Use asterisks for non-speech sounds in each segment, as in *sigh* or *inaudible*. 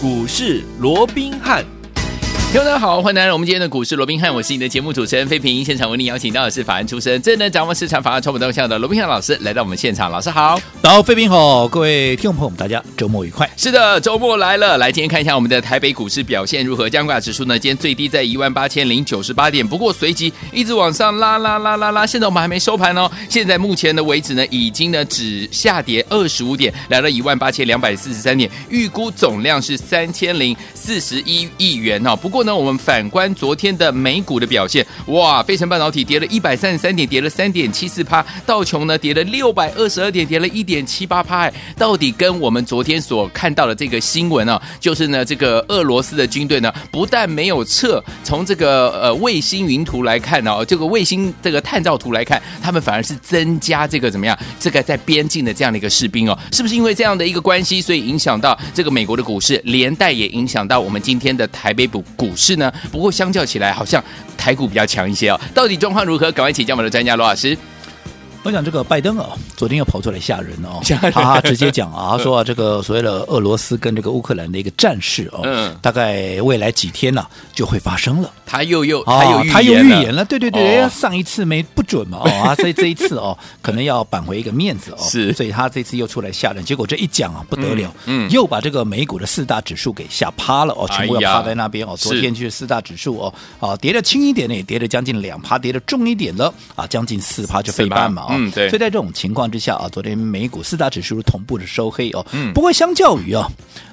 股市罗宾汉。听众大家好，欢迎来到我们今天的股市罗宾汉，我是你的节目主持人费平。现场为您邀请到的是法案出身、真能掌握市场法案传播动向的罗宾汉老师来到我们现场，老师好，然后费平好，各位听众朋友们，大家周末愉快。是的，周末来了，来今天看一下我们的台北股市表现如何？加挂指数呢，今天最低在一万八千零九十八点，不过随即一直往上拉拉拉拉拉，现在我们还没收盘哦，现在目前的为止呢，已经呢只下跌二十五点，来到一万八千两百四十三点，预估总量是三千零四十一亿元哦，不过。呢我们反观昨天的美股的表现，哇，费城半导体跌了一百三十三点，跌了三点七四趴，道琼呢跌了六百二十二点，跌了一点七八趴。到底跟我们昨天所看到的这个新闻啊，就是呢，这个俄罗斯的军队呢，不但没有撤，从这个呃卫星云图来看呢，这个卫星这个探照图来看，他们反而是增加这个怎么样？这个在边境的这样的一个士兵哦，是不是因为这样的一个关系，所以影响到这个美国的股市，连带也影响到我们今天的台北股股股市呢？不过相较起来，好像台股比较强一些哦。到底状况如何？赶快请教我们的专家罗老师。我想这个拜登啊，昨天又跑出来吓人哦，他直接讲啊，他说啊，这个所谓的俄罗斯跟这个乌克兰的一个战事哦，嗯，大概未来几天呢就会发生了。他又又他又他又预言了，对对对，上一次没不准嘛哦啊，所以这一次哦，可能要扳回一个面子哦，是，所以他这次又出来吓人，结果这一讲啊不得了，嗯，又把这个美股的四大指数给吓趴了哦，全部要趴在那边哦。昨天就是四大指数哦，啊跌的轻一点呢，也跌了将近两趴，跌的重一点了啊，将近四趴就飞半嘛。嗯，对。所以在这种情况之下啊，昨天美股四大指数同步的收黑哦。嗯。不过相较于啊，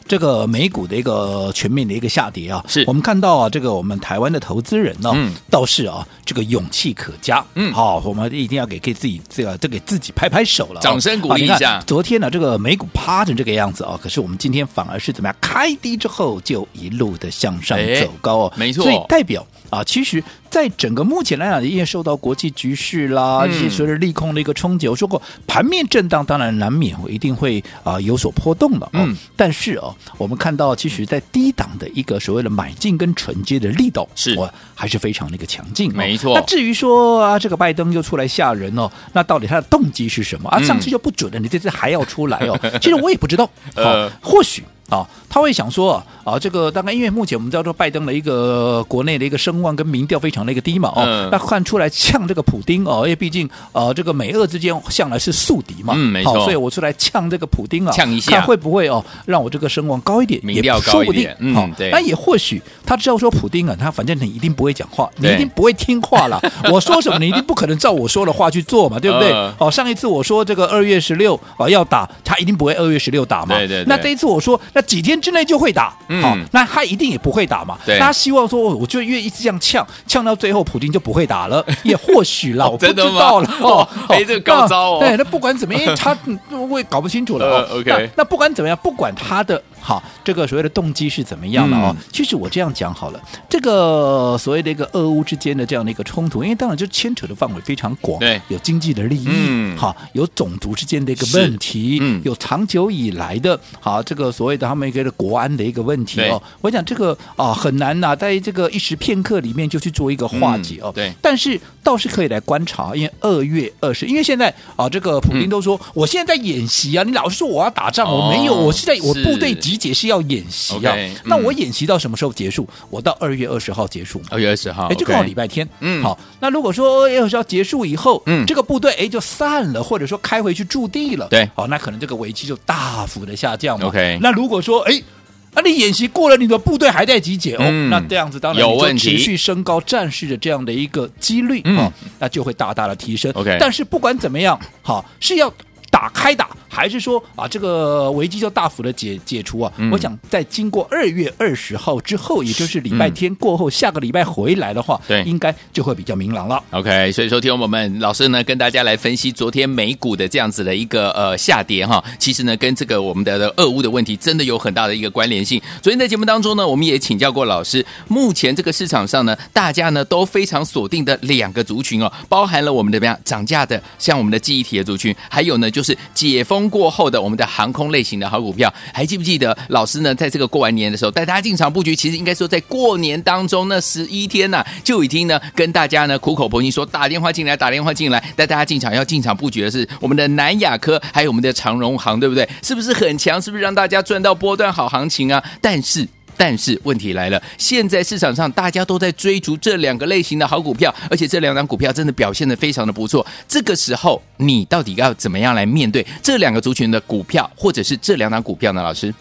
这个美股的一个全面的一个下跌啊，是我们看到啊，这个我们台湾的投资人呢，嗯，倒是啊，这个勇气可嘉。嗯。好，我们一定要给给自己这个，这给自己拍拍手了，掌声鼓励一下。昨天呢，这个美股趴成这个样子啊，可是我们今天反而是怎么样？开低之后就一路的向上走高哦。没错。所以代表。啊，其实，在整个目前来讲，因为受到国际局势啦，一些随着利空的一个冲击，我说过，盘面震荡当然难免会一定会啊有所波动了。嗯，但是哦，我们看到，其实，在低档的一个所谓的买进跟承接的力道，是我还是非常的一个强劲。没错。那至于说啊，这个拜登又出来吓人哦，那到底他的动机是什么啊？上次就不准了，你这次还要出来哦？*laughs* 其实我也不知道。好，或许。啊，他会想说啊，啊，这个大概因为目前我们知道说拜登的一个国内的一个声望跟民调非常的一个低嘛，哦，嗯、那看出来呛这个普丁哦，因为毕竟呃这个美俄之间向来是宿敌嘛，嗯，没错，所以我出来呛这个普丁啊，呛一下，看会不会哦让我这个声望高一点，民调高一点，嗯，对，那也或许他知道说普丁啊，他反正你一定不会讲话，你一定不会听话了，*laughs* 我说什么你一定不可能照我说的话去做嘛，对不对？哦，上一次我说这个二月十六啊要打，他一定不会二月十六打嘛，对对，那这一次我说那几天之内就。会打，好、嗯，那他一定也不会打嘛。对，他希望说，我就越一直这样呛，呛到最后，普京就不会打了，*laughs* 也或许了，我不知道了。哦，*laughs* 哎，这个高招哦。对，那不管怎么样，他我也搞不清楚了。哦、*laughs* OK，那，那不管怎么样，不管他的。好，这个所谓的动机是怎么样的哦？嗯、其实我这样讲好了，这个所谓的一个俄乌之间的这样的一个冲突，因为当然就牵扯的范围非常广，对，有经济的利益，嗯，好，有种族之间的一个问题，嗯，有长久以来的，好，这个所谓的他们一个的国安的一个问题哦。我讲这个啊很难呐、啊，在这个一时片刻里面就去做一个化解哦。嗯、对，但是倒是可以来观察，因为二月二十，因为现在啊，这个普京都说，嗯、我现在在演习啊，你老是说我要打仗，哦、我没有，我是在我部队集。解是要演习啊，okay, 那我演习到什么时候结束？嗯、我到二月二十号结束。二月二十号，哎，就刚好礼拜天。嗯，好，那如果说二月二十号结束以后，嗯，这个部队哎就散了，或者说开回去驻地了，对，好，那可能这个危机就大幅的下降嘛。OK，那如果说哎，那你演习过了，你的部队还在集结哦，嗯、那这样子当然有问题，持续升高战士的这样的一个几率啊，嗯、那就会大大的提升。OK，但是不管怎么样，好是要。打开打，还是说啊，这个危机就大幅的解解除啊？嗯、我想在经过二月二十号之后，也就是礼拜天过后，嗯、下个礼拜回来的话，对，应该就会比较明朗了。OK，所以说，听众朋友们，老师呢跟大家来分析昨天美股的这样子的一个呃下跌哈，其实呢跟这个我们的俄乌的问题真的有很大的一个关联性。昨天在节目当中呢，我们也请教过老师，目前这个市场上呢，大家呢都非常锁定的两个族群哦，包含了我们的怎么样涨价的，像我们的记忆体的族群，还有呢就是解封。过后的我们的航空类型的好股票，还记不记得老师呢？在这个过完年的时候带大家进场布局，其实应该说在过年当中那十一天呢、就已经呢跟大家呢苦口婆心说打电话进来，打电话进来带大家进场要进场布局的是我们的南亚科，还有我们的长荣航，对不对？是不是很强？是不是让大家赚到波段好行情啊？但是。但是问题来了，现在市场上大家都在追逐这两个类型的好股票，而且这两档股票真的表现的非常的不错。这个时候，你到底要怎么样来面对这两个族群的股票，或者是这两档股票呢？老师？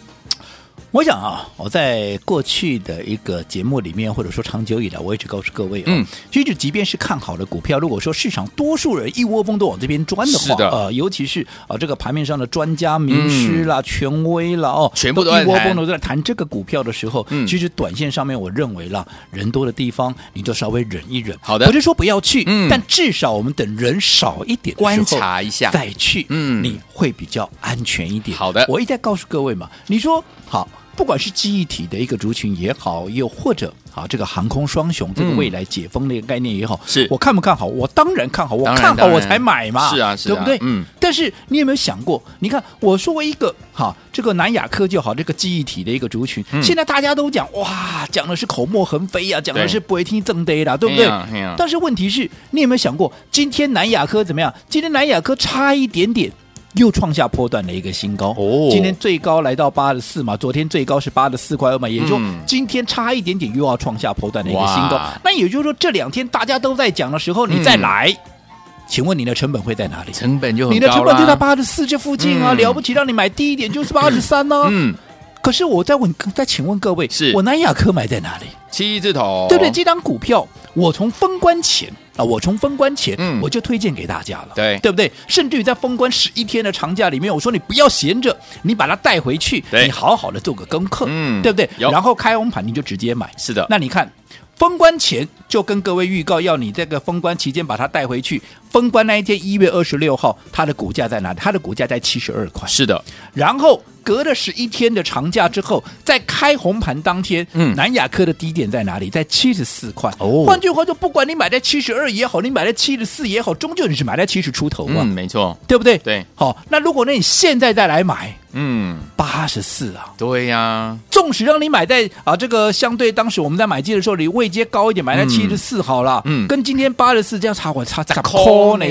我想啊，我在过去的一个节目里面，或者说长久以来，我一直告诉各位啊，嗯，其实即便是看好的股票，如果说市场多数人一窝蜂都往这边钻的话，的。呃，尤其是啊这个盘面上的专家、名师啦、嗯、权威啦，哦，全部都一窝蜂都在谈这个股票的时候，嗯，其实短线上面，我认为啦，人多的地方，你就稍微忍一忍。好的，不是说不要去，嗯，但至少我们等人少一点，观察一下。再去，嗯，你会比较安全一点。好的，我一再告诉各位嘛，你说好。不管是记忆体的一个族群也好，又或者啊这个航空双雄这个未来解封的一个概念也好，是我看不看好？我当然看好，我看好我才买嘛，是啊，是啊，对不对？嗯。但是你有没有想过？你看我作为一个哈，这个南亚科就好，这个记忆体的一个族群，嗯、现在大家都讲哇，讲的是口沫横飞呀、啊，讲的是不会听正对啦，对不对？但是问题是，你有没有想过，今天南亚科怎么样？今天南亚科差一点点。又创下波段的一个新高。哦，今天最高来到八十四嘛，昨天最高是八十四块二嘛，也就今天差一点点又要创下波段的一个新高。那也就是说，这两天大家都在讲的时候，你再来，嗯、请问你的成本会在哪里？成本就你的成本就在八十四这附近啊，嗯、了不起，让你买低一点就是八十三呢。嗯，可是我再问，再请问各位，是我南亚科买在哪里？七字头，对不对？这张股票我从封关前。啊，我从封关前，嗯，我就推荐给大家了，对，对不对？甚至于在封关十一天的长假里面，我说你不要闲着，你把它带回去，你好好的做个功课，嗯，对不对？然后开红盘你就直接买，是的。那你看，封关前就跟各位预告，要你这个封关期间把它带回去。封关那一天，一月二十六号，它的股价在哪里？它的股价在七十二块，是的。然后。隔了十一天的长假之后，在开红盘当天，嗯，南亚科的低点在哪里？在七十四块。哦，换句话说，不管你买在七十二也好，你买在七十四也好，终究你是买在七十出头嘛。嗯，没错，对不对？对。好，那如果那你现在再来买，嗯，八十四啊，对呀、啊。纵使让你买在啊这个相对当时我们在买进的时候，你位阶高一点，买在七十四好了，嗯，跟今天八十四这样差，我差十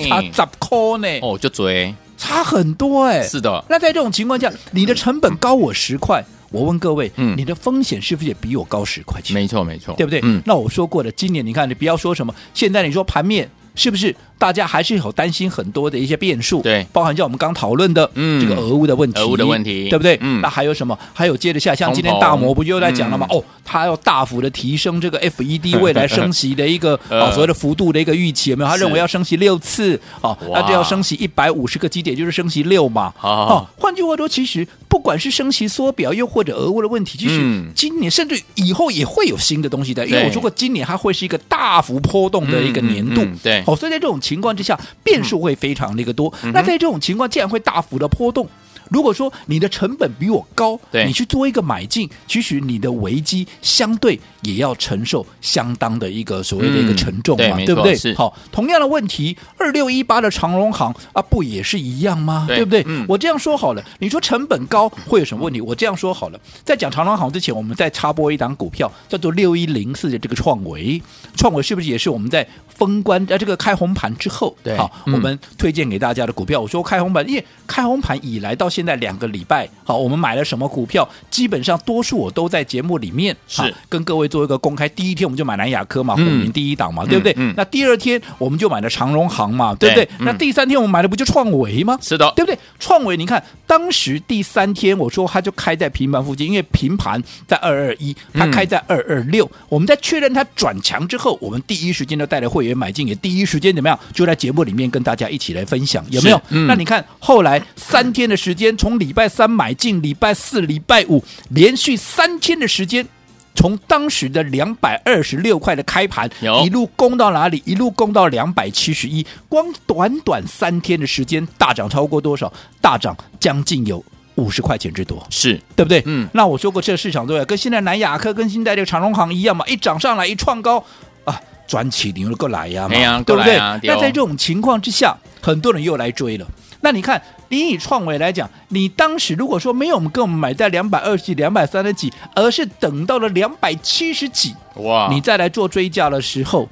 差十块呢。哦，就追。差很多哎、欸，是的。那在这种情况下，你的成本高我十块，我问各位，嗯，你的风险是不是也比我高十块钱？没错，没错，对不对？嗯。那我说过的，今年你看，你不要说什么，现在你说盘面是不是？大家还是有担心很多的一些变数，对，包含像我们刚讨论的，嗯，这个俄乌的问题，俄乌的问题，对不对？嗯，那还有什么？还有接着下，像今天大摩不就在讲了吗？哦，他要大幅的提升这个 FED *laughs* 未来升息的一个啊所谓的幅度的一个预期，有没有？他认为要升息六次，哦，那就要升息一百五十个基点，就是升息六嘛。哦，换句话说，其实不管是升息缩表，又或者俄乌的问题，其实今年甚至以后也会有新的东西的，因为我说过，今年它会是一个大幅波动的一个年度，对。哦，所以在这种情况之下，变数会非常那个多，嗯、那在这种情况，既然会大幅的波动。如果说你的成本比我高，对你去做一个买进，其实你的危机相对也要承受相当的一个所谓的一个沉重嘛，嗯、对，对不对？好，同样的问题，二六一八的长荣行啊，不也是一样吗？对，对不对？嗯、我这样说好了，你说成本高会有什么问题？我这样说好了，在讲长荣行之前，我们再插播一档股票，叫做六一零四的这个创维，创维是不是也是我们在封关啊这个开红盘之后，对，好，嗯、我们推荐给大家的股票？我说开红盘，因为开红盘以来到现在两个礼拜，好，我们买了什么股票？基本上多数我都在节目里面是跟各位做一个公开。第一天我们就买南亚科嘛，虎年第一档嘛，嗯、对不对？嗯、那第二天我们就买了长荣行嘛，对不对？嗯、那第三天我们买的不就创维吗？是的，对不对？创维，你看当时第三天我说它就开在平盘附近，因为平盘在二二一，它开在二二六。我们在确认它转强之后，我们第一时间就带着会员买进，也第一时间怎么样？就在节目里面跟大家一起来分享，有没有？嗯、那你看后来三天的时间，从礼拜三买进，礼拜四、礼拜五连续三天的时间，从当时的两百二十六块的开盘，一路攻到哪里？一路攻到两百七十一，光短短三天的时间，大涨超过多少？大涨将近有五十块钱之多，是对不对？嗯，那我说过，这个市场对，跟现在南亚科、跟现在这个长荣行一样嘛，一涨上来一创高啊，转起牛了过来呀对不对？那在这种情况之下，很多人又来追了。那你看。你以创维来讲，你当时如果说没有我们跟我们买在两百二十几、两百三十几，而是等到了两百七十几，哇！你再来做追加的时候，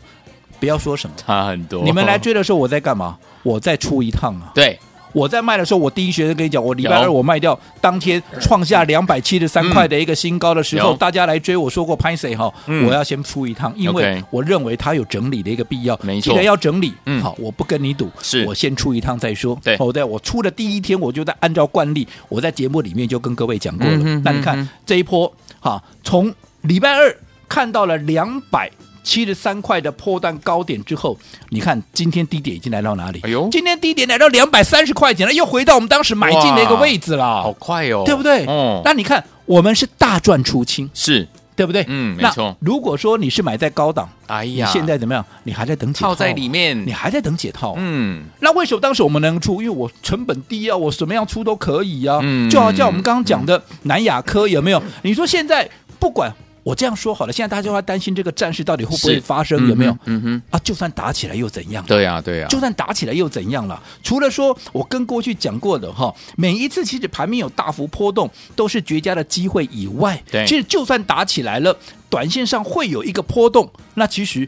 不要说什么差很多。你们来追的时候，我在干嘛？我在出一趟啊。对。我在卖的时候，我第一学生跟你讲，我礼拜二我卖掉，当天创下两百七十三块的一个新高的时候，大家来追，我说过拍谁哈，我要先出一趟，因为我认为它有整理的一个必要。没错，既然要整理，好，我不跟你赌，是。我先出一趟再说。对，对，我出的第一天，我就在按照惯例，我在节目里面就跟各位讲过了。那你看这一波，哈，从礼拜二看到了两百。七十三块的破断高点之后，你看今天低点已经来到哪里？哎呦，今天低点来到两百三十块钱了，又回到我们当时买进的一个位置了，好快哦，对不对？哦，那你看我们是大赚出清，是对不对？嗯，没错。如果说你是买在高档，哎呀，你现在怎么样？你还在等解套，套在里面，你还在等解套。嗯，那为什么当时我们能出？因为我成本低啊，我什么样出都可以啊。嗯，就好像我们刚刚讲的南亚科有没有？你说现在不管。我这样说好了，现在大家会担心这个战事到底会不会发生，有没有？嗯哼，啊，就算打起来又怎样？对呀，对呀，就算打起来又怎样了？除了说我跟过去讲过的哈，每一次其实盘面有大幅波动都是绝佳的机会以外，对，其实就算打起来了，短线上会有一个波动，那其实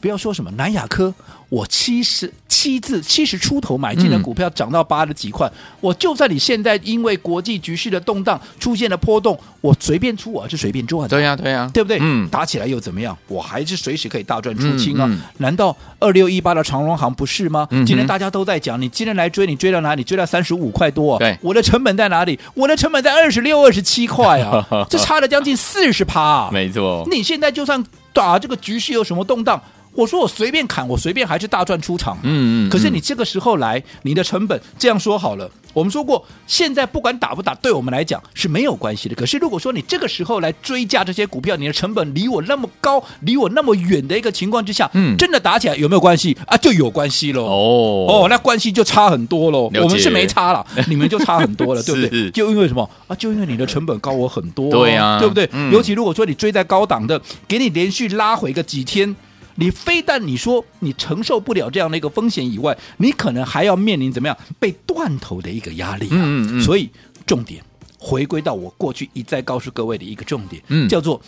不要说什么南亚科。我七十七字七十出头买进的股票涨到八十几块，嗯、我就算你现在因为国际局势的动荡出现了波动，我随便出我还是随便赚。对呀、啊，对呀、啊，对不对？嗯，打起来又怎么样？我还是随时可以大赚出清啊！嗯嗯、难道二六一八的长荣行不是吗？嗯、今天大家都在讲，你今天来追，你追到哪里？追到三十五块多、啊。对，我的成本在哪里？我的成本在二十六、二十七块啊！*laughs* 这差了将近四十趴、啊。没错，你现在就算打这个局势有什么动荡？我说我随便砍，我随便还是大赚出场。嗯嗯。可是你这个时候来，你的成本这样说好了。我们说过，现在不管打不打，对我们来讲是没有关系的。可是如果说你这个时候来追加这些股票，你的成本离我那么高，离我那么远的一个情况之下，嗯，真的打起来有没有关系啊？就有关系喽。哦哦，那关系就差很多喽。了。我们是没差了，*laughs* 你们就差很多了，对不对？就因为什么啊？就因为你的成本高我很多。对呀，对不对？嗯。尤其如果说你追在高档的，给你连续拉回个几天。你非但你说你承受不了这样的一个风险以外，你可能还要面临怎么样被断头的一个压力啊！嗯嗯。所以重点回归到我过去一再告诉各位的一个重点，嗯，叫做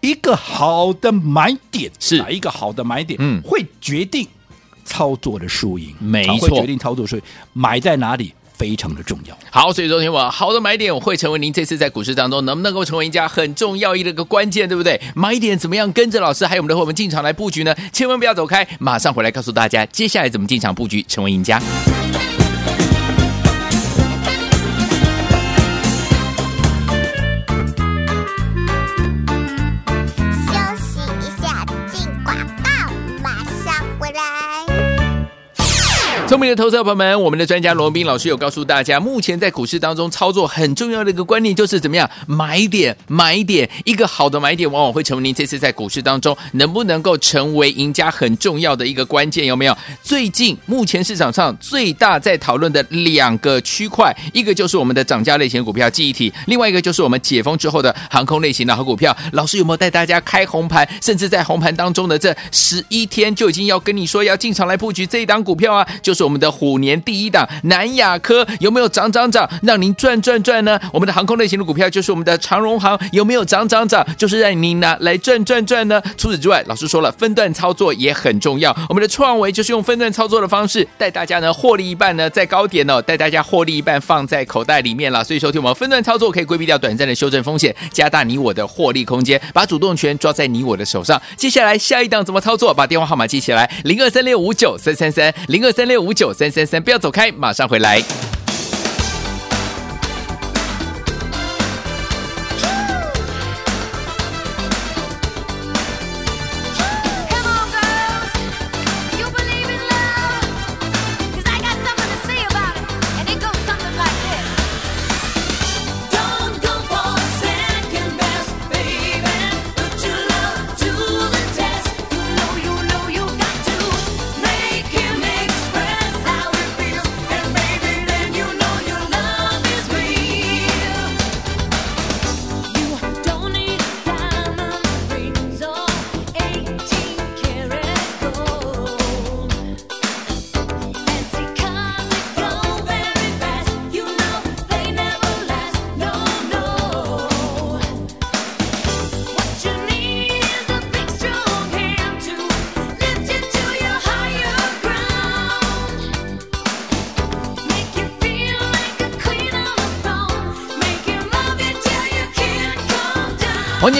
一个好的买点是哪一个好的买点，嗯，会决定操作的输赢，没错，会决定操作输赢，买在哪里。非常的重要。好，所以昨天我好的买点会成为您这次在股市当中能不能够成为赢家很重要一个关键，对不对？买点怎么样跟着老师还有我们的伙伴进场来布局呢？千万不要走开，马上回来告诉大家接下来怎么进场布局成为赢家。聪明的投资者朋友们，我们的专家罗文彬老师有告诉大家，目前在股市当中操作很重要的一个观念就是怎么样买点买点，一个好的买点往往会成为您这次在股市当中能不能够成为赢家很重要的一个关键，有没有？最近目前市场上最大在讨论的两个区块，一个就是我们的涨价类型股票记忆体，另外一个就是我们解封之后的航空类型的好股票。老师有没有带大家开红盘，甚至在红盘当中的这十一天就已经要跟你说要进场来布局这一档股票啊？就是。是我们的虎年第一档南亚科有没有涨涨涨，让您赚赚赚呢？我们的航空类型的股票就是我们的长荣航有没有涨涨涨，就是让您拿来赚赚赚呢？除此之外，老师说了，分段操作也很重要。我们的创维就是用分段操作的方式带大家呢获利一半呢，在高点哦带大家获利一半放在口袋里面了。所以说，听我们分段操作可以规避掉短暂的修正风险，加大你我的获利空间，把主动权抓在你我的手上。接下来下一档怎么操作？把电话号码记起来：零二三六五九三三三零二三六五。五九三三三，不要走开，马上回来。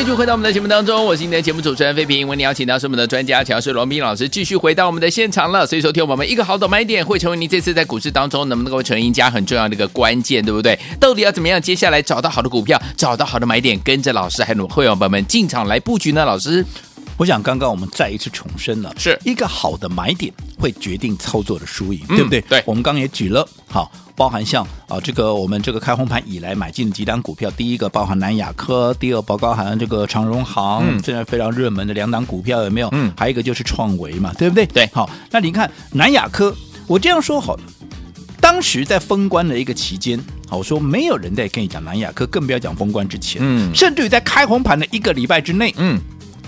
续回到我们的节目当中，我是你的节目主持人费平。为您邀请到是我们的专家强势罗斌老师，继续回到我们的现场了。所以说，听我们一个好的买点会成为您这次在股市当中能不能够成赢家很重要的一个关键，对不对？到底要怎么样接下来找到好的股票，找到好的买点，跟着老师还有会员朋友们进场来布局呢？老师，我想刚刚我们再一次重申了，是一个好的买点会决定操作的输赢，对不对？对，我们刚刚也举了好。包含像啊，这个我们这个开红盘以来买进的几档股票，第一个包含南亚科，第二包含这个长荣行，嗯、现在非常热门的两档股票有没有？嗯，还有一个就是创维嘛，对不对？对，好，那你看南亚科，我这样说好了，当时在封关的一个期间，好，我说没有人在跟你讲南亚科，更不要讲封关之前，嗯，甚至于在开红盘的一个礼拜之内，嗯，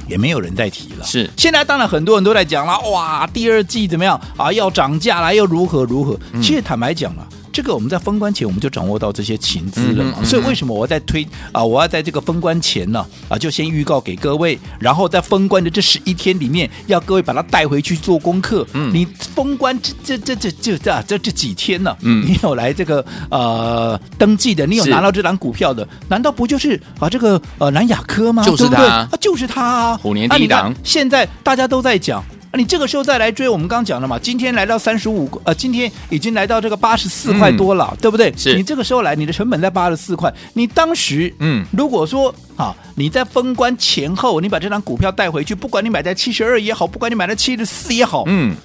也没有人在提了。是，现在当然很多人都在讲了，哇，第二季怎么样啊？要涨价了，又如何如何？嗯、其实坦白讲了。这个我们在封关前我们就掌握到这些情资了嘛，所以为什么我在推啊？我要在这个封关前呢啊，就先预告给各位，然后在封关的这十一天里面，要各位把它带回去做功课。嗯，你封关这这这这这这这几天呢，嗯，你有来这个呃登记的，你有拿到这张股票的，难道不就是啊这个呃南亚科吗？就是他，就是他啊。五年第一档，现在大家都在讲。啊，你这个时候再来追，我们刚刚讲了嘛，今天来到三十五，呃，今天已经来到这个八十四块多了，嗯、对不对？是。你这个时候来，你的成本在八十四块，你当时，嗯，如果说啊，你在封关前后，你把这张股票带回去，不管你买在七十二也好，不管你买在七十四也好，嗯，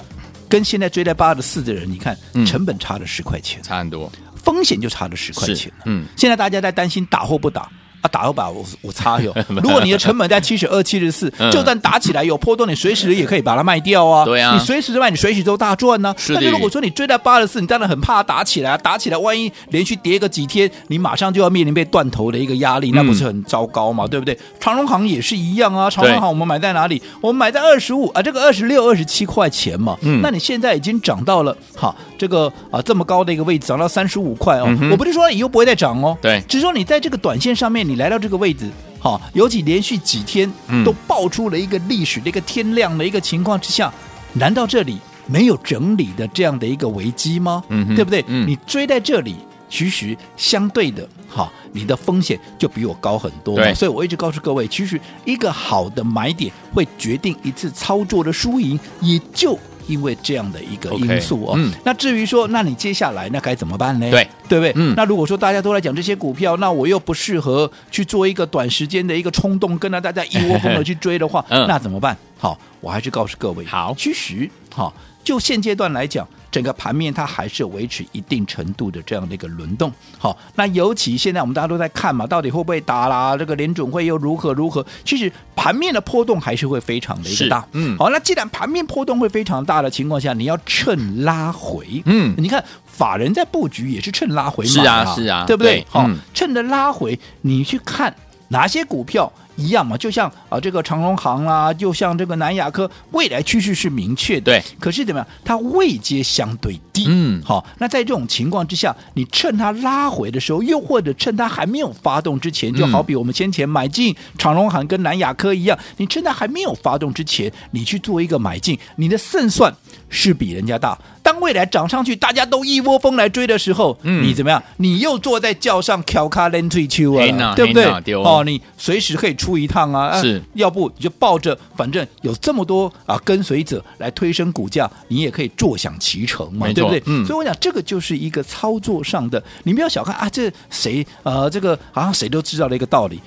跟现在追在八十四的人，你看成本差了十块钱，差很多，风险就差了十块钱，嗯，现在大家在担心打或不打。打个把我我擦哟！*laughs* 如果你的成本在七十二、七十四，就算打起来有波动，你随时也可以把它卖掉啊。对啊，你随时卖，你随时都大赚呢。但是如果说你追在八十四，你当然很怕打起来，打起来万一连续跌个几天，你马上就要面临被断头的一个压力，那不是很糟糕吗？对不对？长荣行也是一样啊。长荣行我们买在哪里？我们买在二十五啊，这个二十六、二十七块钱嘛。嗯，那你现在已经涨到了好这个啊这么高的一个位置，涨到三十五块哦。我不是说以后不会再涨哦，对，只是说你在这个短线上面，你来到这个位置。好，尤其连续几天都爆出了一个历史的一个天量的一个情况之下，难道这里没有整理的这样的一个危机吗？嗯，对不对？嗯，你追在这里，其实相对的，好，你的风险就比我高很多。对，所以我一直告诉各位，其实一个好的买点会决定一次操作的输赢，也就。因为这样的一个因素哦，okay, 嗯、那至于说，那你接下来那该怎么办呢？对，对不对？嗯、那如果说大家都来讲这些股票，那我又不适合去做一个短时间的一个冲动，跟着大家一窝蜂的去追的话，嗯、那怎么办？好，我还是告诉各位，好，其实好，就现阶段来讲。整个盘面它还是维持一定程度的这样的一个轮动，好，那尤其现在我们大家都在看嘛，到底会不会打啦？这个联准会又如何如何？其实盘面的波动还是会非常的一个大，嗯，好，那既然盘面波动会非常大的情况下，你要趁拉回，嗯，你看法人在布局也是趁拉回嘛，是啊是啊，对不对？好，嗯，趁着拉回，你去看哪些股票。一样嘛，就像啊，这个长荣航啊，就像这个南亚科，未来趋势是明确的。对，可是怎么样？它位阶相对低。嗯，好，那在这种情况之下，你趁它拉回的时候，又或者趁它还没有发动之前，就好比我们先前买进长荣行跟南亚科一样，你趁它还没有发动之前，你去做一个买进，你的胜算是比人家大。当未来涨上去，大家都一窝蜂来追的时候，嗯，你怎么样？你又坐在轿上翘卡连退秋啊，对不对？哦，你随时可以出一趟啊，是，要不你就抱着，反正有这么多啊跟随者来推升股价，你也可以坐享其成嘛，对不对？嗯，所以我讲这个就是一个操作上的，你不要小看啊，这谁呃，这个好像谁都知道的一个道理，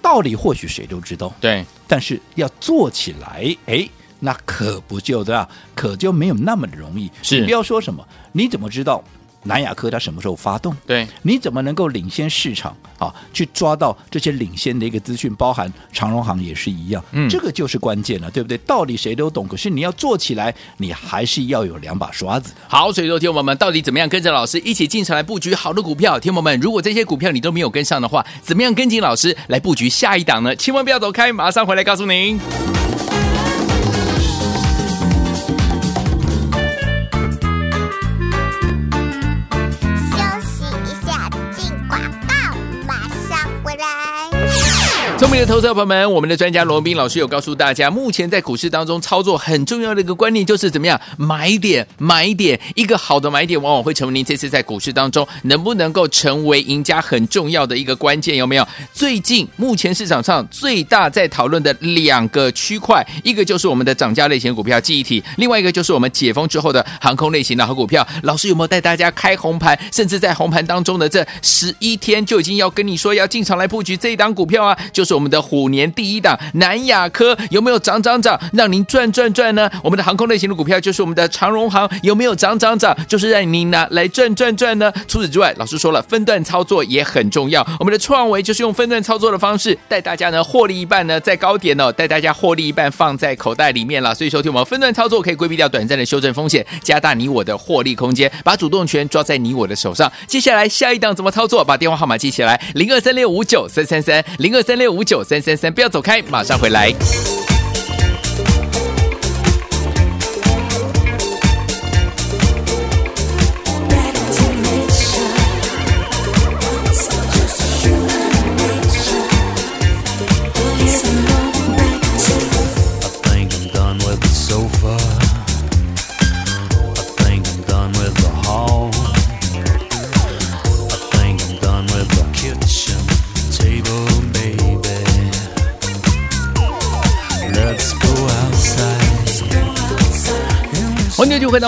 道理或许谁都知道，对，但是要做起来，哎。那可不就这样，可就没有那么容易。是，你不要说什么，你怎么知道南亚科它什么时候发动？对，你怎么能够领先市场啊？去抓到这些领先的一个资讯，包含长荣行也是一样。嗯，这个就是关键了，对不对？道理谁都懂，可是你要做起来，你还是要有两把刷子的。好，所以说，听我们到底怎么样跟着老师一起进场来布局好的股票？听我们，如果这些股票你都没有跟上的话，怎么样跟紧老师来布局下一档呢？千万不要走开，马上回来告诉您。的投资者朋友们，我们的专家罗文彬老师有告诉大家，目前在股市当中操作很重要的一个观念就是怎么样买点买点，一个好的买点往往会成为您这次在股市当中能不能够成为赢家很重要的一个关键，有没有？最近目前市场上最大在讨论的两个区块，一个就是我们的涨价类型股票记忆体，另外一个就是我们解封之后的航空类型的好股票。老师有没有带大家开红盘，甚至在红盘当中的这十一天就已经要跟你说要进场来布局这一档股票啊？就是我们的虎年第一档南亚科有没有涨涨涨，让您赚赚赚呢？我们的航空类型的股票就是我们的长荣航有没有涨涨涨，就是让您拿来赚赚赚呢？除此之外，老师说了，分段操作也很重要。我们的创维就是用分段操作的方式带大家呢获利一半呢，在高点哦，带大家获利一半放在口袋里面了。所以说，听我们分段操作可以规避掉短暂的修正风险，加大你我的获利空间，把主动权抓在你我的手上。接下来下一档怎么操作？把电话号码记起来：零二三六五九三三三，零二三六五九。三三三，不要走开，马上回来。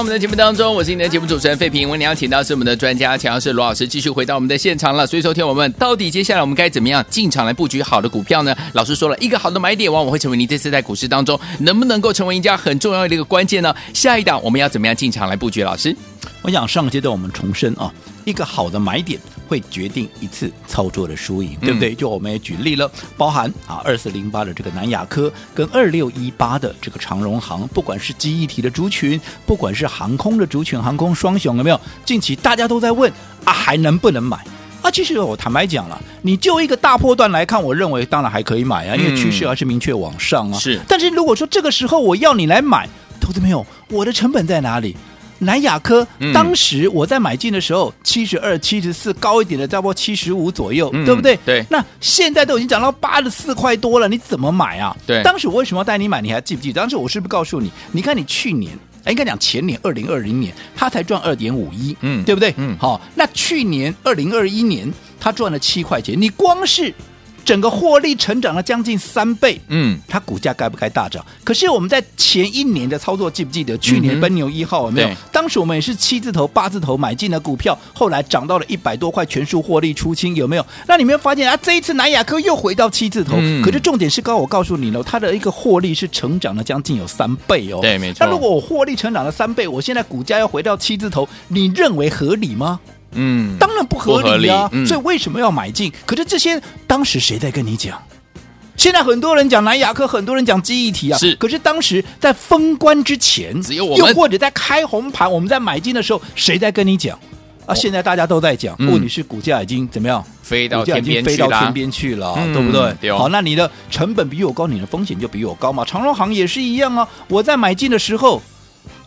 我们的节目当中，我是你的节目主持人费平。为你邀请到是我们的专家，强势罗老师，继续回到我们的现场了。所以，说听我们到底接下来我们该怎么样进场来布局好的股票呢？老师说了一个好的买点，往往会成为你这次在股市当中能不能够成为赢家很重要的一个关键呢？下一档我们要怎么样进场来布局？老师，我想上个阶段我们重申啊。一个好的买点会决定一次操作的输赢，对不对？就我们也举例了，包含啊二四零八的这个南亚科跟二六一八的这个长荣航，不管是记忆体的族群，不管是航空的族群，航空双雄有没有？近期大家都在问啊，还能不能买？啊，其实我坦白讲了，你就一个大波段来看，我认为当然还可以买啊，因为趋势还是明确往上啊。是，但是如果说这个时候我要你来买，投资朋友，我的成本在哪里？南亚科当时我在买进的时候，七十二、七十四，高一点的差不多七十五左右，嗯、对不对？对。那现在都已经涨到八十四块多了，你怎么买啊？对。当时我为什么要带你买？你还记不记得？当时我是不是告诉你？你看你去年，应该讲前年，二零二零年，他才赚二点五一，嗯，对不对？嗯。好，那去年二零二一年，他赚了七块钱，你光是。整个获利成长了将近三倍，嗯，它股价该不该大涨？可是我们在前一年的操作记不记得？去年奔牛一号有没有？当时我们也是七字头、八字头买进的股票，后来涨到了一百多块，全数获利出清，有没有？那你没有发现啊？这一次南亚科又回到七字头，嗯、可是重点是刚刚我告诉你了，它的一个获利是成长了将近有三倍哦。对，没错。那如果我获利成长了三倍，我现在股价要回到七字头，你认为合理吗？嗯，当然不合理啊！理嗯、所以为什么要买进？可是这些当时谁在跟你讲？现在很多人讲南亚科，很多人讲记忆体啊。是，可是当时在封关之前，只有我们，又或者在开红盘，我们在买进的时候，谁在跟你讲？啊，现在大家都在讲，问题是股价已经怎么样？飞到天边飞到天边去了，嗯、对不对？对哦、好，那你的成本比我高，你的风险就比我高嘛。长荣行也是一样啊，我在买进的时候。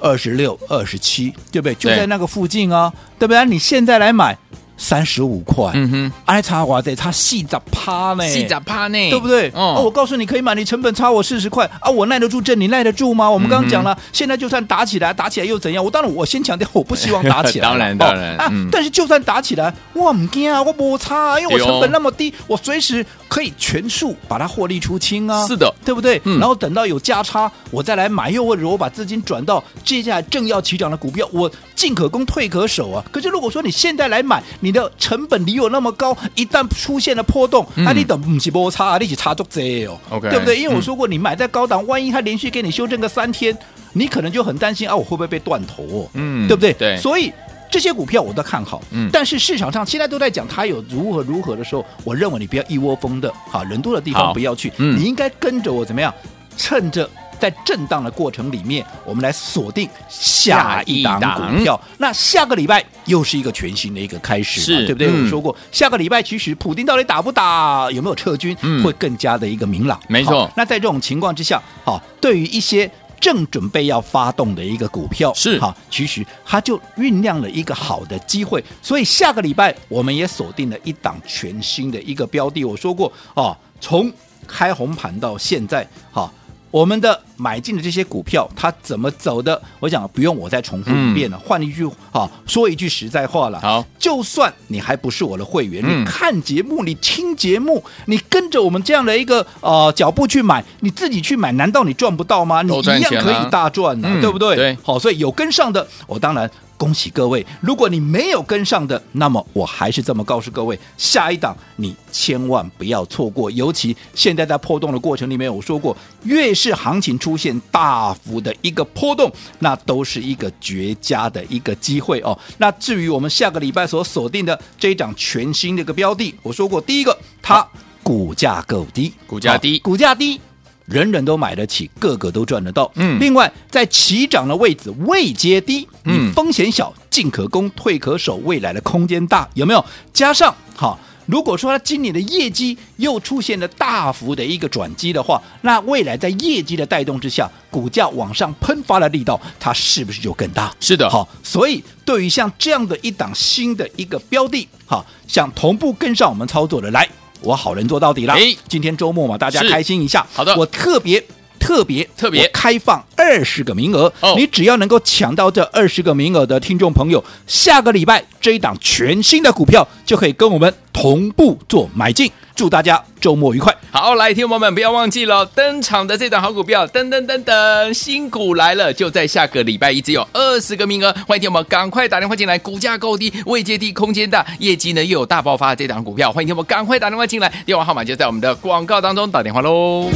二十六、二十七，对不对？就在那个附近啊，对，对不对？你现在来买。三十五块，嗯哼，还差哇得，差四十趴呢，四十趴呢，对不对？哦，我告诉你可以买，你成本差我四十块。啊，我耐得住这，你耐得住吗？我们刚刚讲了，现在就算打起来，打起来又怎样？我当然我先强调，我不希望打起来，*laughs* 当然当然啊，但是就算打起来，我唔惊啊，我不差，因为我成本那么低，我随时可以全数把它获利出清啊，是的，对不对？然后等到有价差，我再来买，又或者我把资金转到接下来正要起涨的股票，我进可攻，退可守啊。可是如果说你现在来买，你的成本离我那么高，一旦出现了波动，那、嗯啊、你等不是波差，你是差足多哦，Okay, 对不对？因为我说过，你买在高档，万一它连续给你修正个三天，你可能就很担心啊，我会不会被断头哦？嗯，对不对？对，所以这些股票我都看好。嗯，但是市场上现在都在讲它有如何如何的时候，我认为你不要一窝蜂的，哈，人多的地方不要去，嗯、你应该跟着我怎么样？趁着。在震荡的过程里面，我们来锁定下一档股票。那下个礼拜又是一个全新的一个开始，是对不对？嗯、我说过，下个礼拜其实普丁到底打不打，有没有撤军，嗯、会更加的一个明朗。没错。那在这种情况之下，好，对于一些正准备要发动的一个股票，是好，其实它就酝酿了一个好的机会。所以下个礼拜我们也锁定了一档全新的一个标的。我说过，哦，从开红盘到现在，好。我们的买进的这些股票，它怎么走的？我想不用我再重复一遍了。嗯、换一句啊，说一句实在话了。好，就算你还不是我的会员，嗯、你看节目，你听节目，你跟着我们这样的一个呃脚步去买，你自己去买，难道你赚不到吗？你一样可以大赚的，嗯、对不对？对。好，所以有跟上的，我当然。恭喜各位！如果你没有跟上的，那么我还是这么告诉各位：下一档你千万不要错过。尤其现在在波动的过程里面，我说过，越是行情出现大幅的一个波动，那都是一个绝佳的一个机会哦。那至于我们下个礼拜所锁定的这一档全新的一个标的，我说过，第一个它股价够低，股价低，股价低。人人都买得起，个个都赚得到。嗯，另外在起涨的位置位阶低，嗯，风险小，进可攻，退可守，未来的空间大，有没有？加上好，如果说它今年的业绩又出现了大幅的一个转机的话，那未来在业绩的带动之下，股价往上喷发的力道，它是不是就更大？是的，好，所以对于像这样的一档新的一个标的，好，想同步跟上我们操作的来。我好人做到底了。诶今天周末嘛，大家开心一下。好的，我特别特别特别开放二十个名额。哦，你只要能够抢到这二十个名额的听众朋友，下个礼拜这一档全新的股票就可以跟我们同步做买进。祝大家周末愉快！好，来，听友们不要忘记了，登场的这档好股票，噔噔噔噔，新股来了，就在下个礼拜一，只有二十个名额，欢迎听众们赶快打电话进来，股价够低，未接低，空间大，业绩呢又有大爆发的这档股票，欢迎听众们赶快打电话进来，电话号码就在我们的广告当中，打电话喽。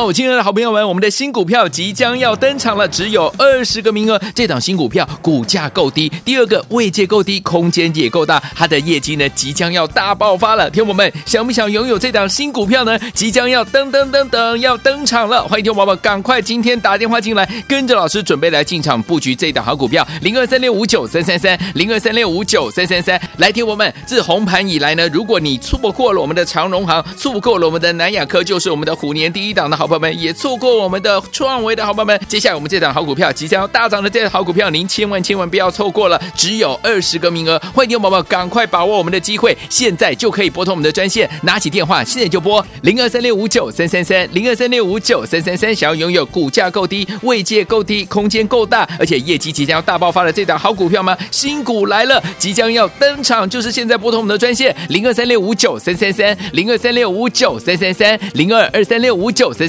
好，亲爱的好朋友们，我们的新股票即将要登场了，只有二十个名额。这档新股票股价够低，第二个位阶够低，空间也够大，它的业绩呢即将要大爆发了。听友们，想不想拥有这档新股票呢？即将要登登登登要登场了，欢迎听众宝宝赶快今天打电话进来，跟着老师准备来进场布局这档好股票，零二三六五九三三三，零二三六五九三三三。来，听友们，自红盘以来呢，如果你错过了我们的长荣行，错过了我们的南亚科，就是我们的虎年第一档的好。朋友们也错过我们的创维的好朋友们，接下来我们这档好股票即将要大涨的这档好股票，您千万千万不要错过了，只有二十个名额，欢迎听宝宝赶快把握我们的机会，现在就可以拨通我们的专线，拿起电话现在就拨零二三六五九三三三零二三六五九三三三，想要拥有股价够低、位阶够低、空间够大，而且业绩即将要大爆发的这档好股票吗？新股来了，即将要登场，就是现在拨通我们的专线零二三六五九三三三零二三六五九三三三零二二三六五九三